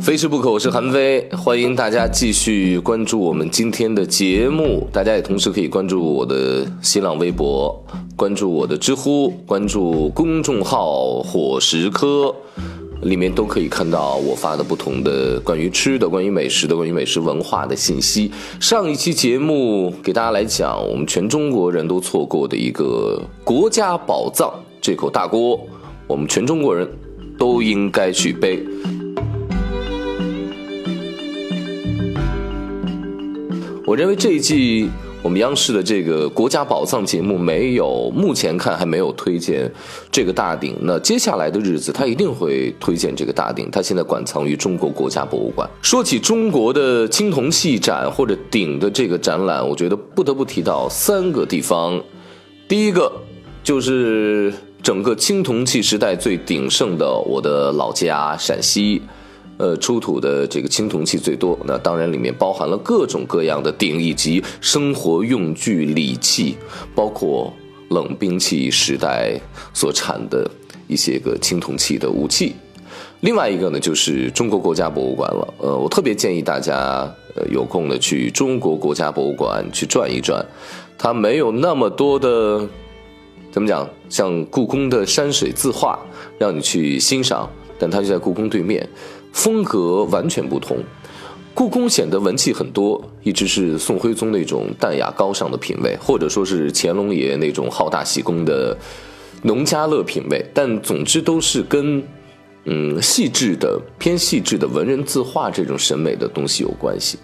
非吃不可，我是韩非，欢迎大家继续关注我们今天的节目。大家也同时可以关注我的新浪微博，关注我的知乎，关注公众号“伙食科”，里面都可以看到我发的不同的关于吃的、关于美食的、关于美食文化的信息。上一期节目给大家来讲，我们全中国人都错过的一个国家宝藏——这口大锅，我们全中国人都应该去背。我认为这一季我们央视的这个国家宝藏节目没有，目前看还没有推荐这个大鼎。那接下来的日子，他一定会推荐这个大鼎。它现在馆藏于中国国家博物馆。说起中国的青铜器展或者鼎的这个展览，我觉得不得不提到三个地方。第一个就是整个青铜器时代最鼎盛的我的老家陕西。呃，出土的这个青铜器最多，那当然里面包含了各种各样的鼎以及生活用具礼器，包括冷兵器时代所产的一些个青铜器的武器。另外一个呢，就是中国国家博物馆了。呃，我特别建议大家呃有空的去中国国家博物馆去转一转，它没有那么多的怎么讲，像故宫的山水字画让你去欣赏，但它就在故宫对面。风格完全不同，故宫显得文气很多，一直是宋徽宗那种淡雅高尚的品味，或者说是乾隆爷那种好大喜功的农家乐品味。但总之都是跟嗯细致的偏细致的文人字画这种审美的东西有关系，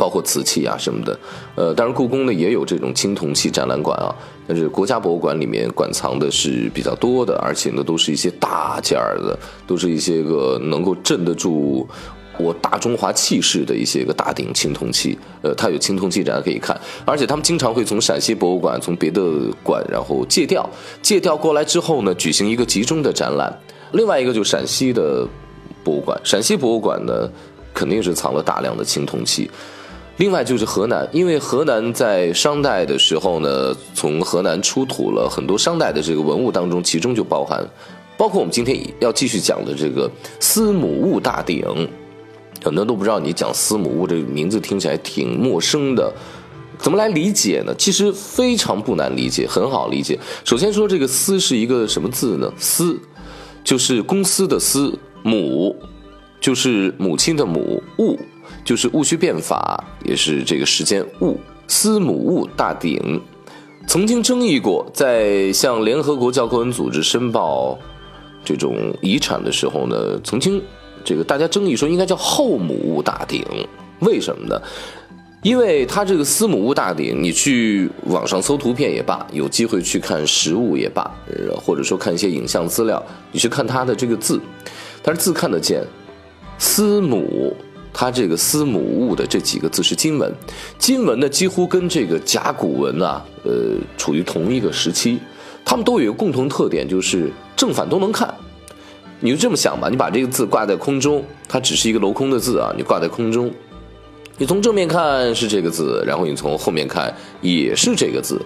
包括瓷器啊什么的。呃，当然故宫呢也有这种青铜器展览馆啊，但是国家博物馆里面馆藏的是比较多的，而且呢都是一些大件儿的。都是一些个能够镇得住我大中华气势的一些个大鼎青铜器，呃，它有青铜器展可以看，而且他们经常会从陕西博物馆、从别的馆，然后借调，借调过来之后呢，举行一个集中的展览。另外一个就是陕西的博物馆，陕西博物馆呢，肯定是藏了大量的青铜器。另外就是河南，因为河南在商代的时候呢，从河南出土了很多商代的这个文物当中，其中就包含。包括我们今天要继续讲的这个司母戊大鼎，很多都不知道你讲司母戊这个名字听起来挺陌生的，怎么来理解呢？其实非常不难理解，很好理解。首先说这个“司”是一个什么字呢？“司”就是公司的“司”，“母”就是母亲的“母”，“戊”就是戊戌变法，也是这个时间“戊”。司母戊大鼎曾经争议过，在向联合国教科文组织申报。这种遗产的时候呢，曾经这个大家争议说应该叫后母戊大鼎，为什么呢？因为它这个司母戊大鼎，你去网上搜图片也罢，有机会去看实物也罢，或者说看一些影像资料，你去看它的这个字，但是字看得见，司母，它这个司母戊的这几个字是金文，金文呢几乎跟这个甲骨文啊，呃，处于同一个时期。他们都有一个共同特点，就是正反都能看。你就这么想吧，你把这个字挂在空中，它只是一个镂空的字啊，你挂在空中，你从正面看是这个字，然后你从后面看也是这个字。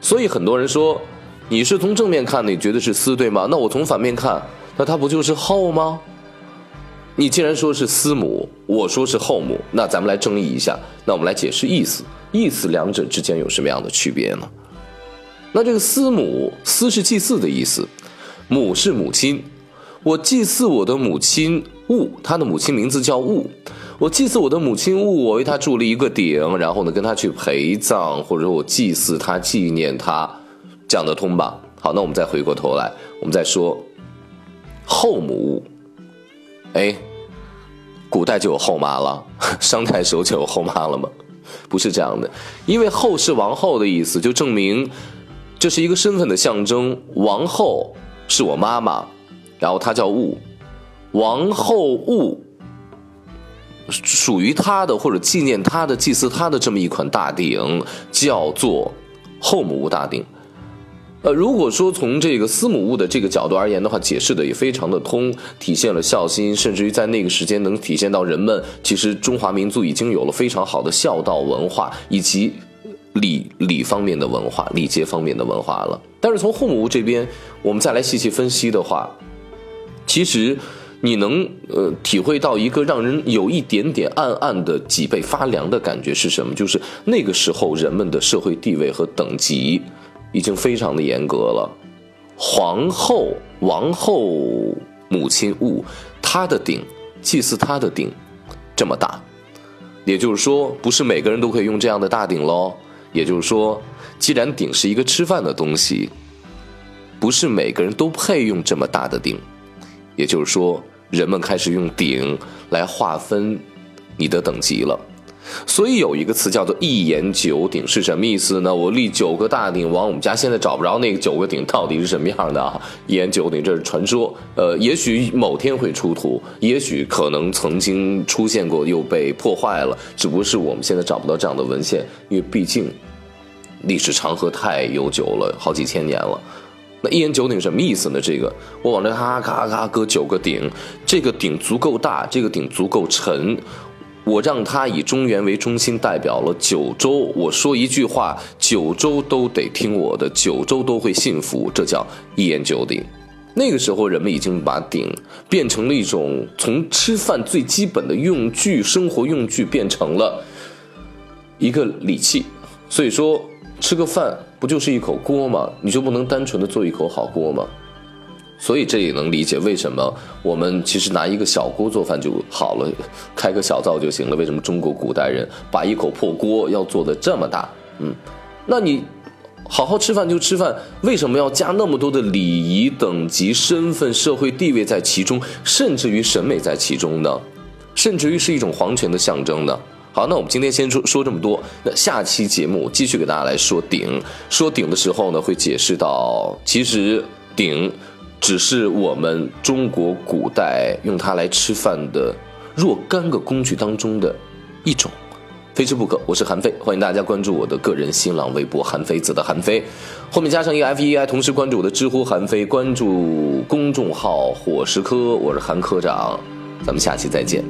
所以很多人说，你是从正面看，你觉得是司对吗？那我从反面看，那它不就是后吗？你既然说是司母，我说是后母，那咱们来争议一下，那我们来解释意思，意思两者之间有什么样的区别呢？那这个司母，司是祭祀的意思，母是母亲。我祭祀我的母亲戊，她的母亲名字叫戊。我祭祀我的母亲戊，我为她筑了一个鼎，然后呢跟她去陪葬，或者我祭祀她，纪念她，讲得通吧？好，那我们再回过头来，我们再说后母戊。哎，古代就有后妈了，商代时候就有后妈了吗？不是这样的，因为后是王后的意思，就证明。这是一个身份的象征，王后是我妈妈，然后她叫戊，王后戊属于她的或者纪念她的、祭祀她的这么一款大鼎，叫做后母戊大鼎。呃，如果说从这个司母戊的这个角度而言的话，解释的也非常的通，体现了孝心，甚至于在那个时间能体现到人们其实中华民族已经有了非常好的孝道文化以及。礼礼方面的文化，礼节方面的文化了。但是从后母戊这边，我们再来细细分析的话，其实你能呃体会到一个让人有一点点暗暗的脊背发凉的感觉是什么？就是那个时候人们的社会地位和等级已经非常的严格了。皇后、王后、母亲物，她的鼎，祭祀她的鼎，这么大，也就是说，不是每个人都可以用这样的大鼎喽。也就是说，既然鼎是一个吃饭的东西，不是每个人都配用这么大的鼎。也就是说，人们开始用鼎来划分你的等级了。所以有一个词叫做“一言九鼎”，是什么意思呢？我立九个大鼎，往我们家现在找不着那个九个鼎到底是什么样的啊？一言九鼎，这是传说。呃，也许某天会出土，也许可能曾经出现过又被破坏了，只不过是我们现在找不到这样的文献，因为毕竟历史长河太悠久了，好几千年了。那一言九鼎什么意思呢？这个我往这咔咔咔搁九个鼎，这个鼎足够大，这个鼎足够沉，我让它以中原为中心，代表了九州。我说一句话，九州都得听我的，九州都会信服，这叫一言九鼎。那个时候，人们已经把鼎变成了一种从吃饭最基本的用具、生活用具，变成了一个礼器。所以说，吃个饭。不就是一口锅吗？你就不能单纯的做一口好锅吗？所以这也能理解为什么我们其实拿一个小锅做饭就好了，开个小灶就行了。为什么中国古代人把一口破锅要做的这么大？嗯，那你好好吃饭就吃饭，为什么要加那么多的礼仪、等级、身份、社会地位在其中，甚至于审美在其中呢？甚至于是一种皇权的象征呢？好，那我们今天先说说这么多。那下期节目继续给大家来说鼎。说鼎的时候呢，会解释到，其实鼎只是我们中国古代用它来吃饭的若干个工具当中的一种，非吃不可。我是韩非，欢迎大家关注我的个人新浪微博韩非子的韩非，后面加上一个 F E I，同时关注我的知乎韩非，关注公众号伙食科，我是韩科长，咱们下期再见。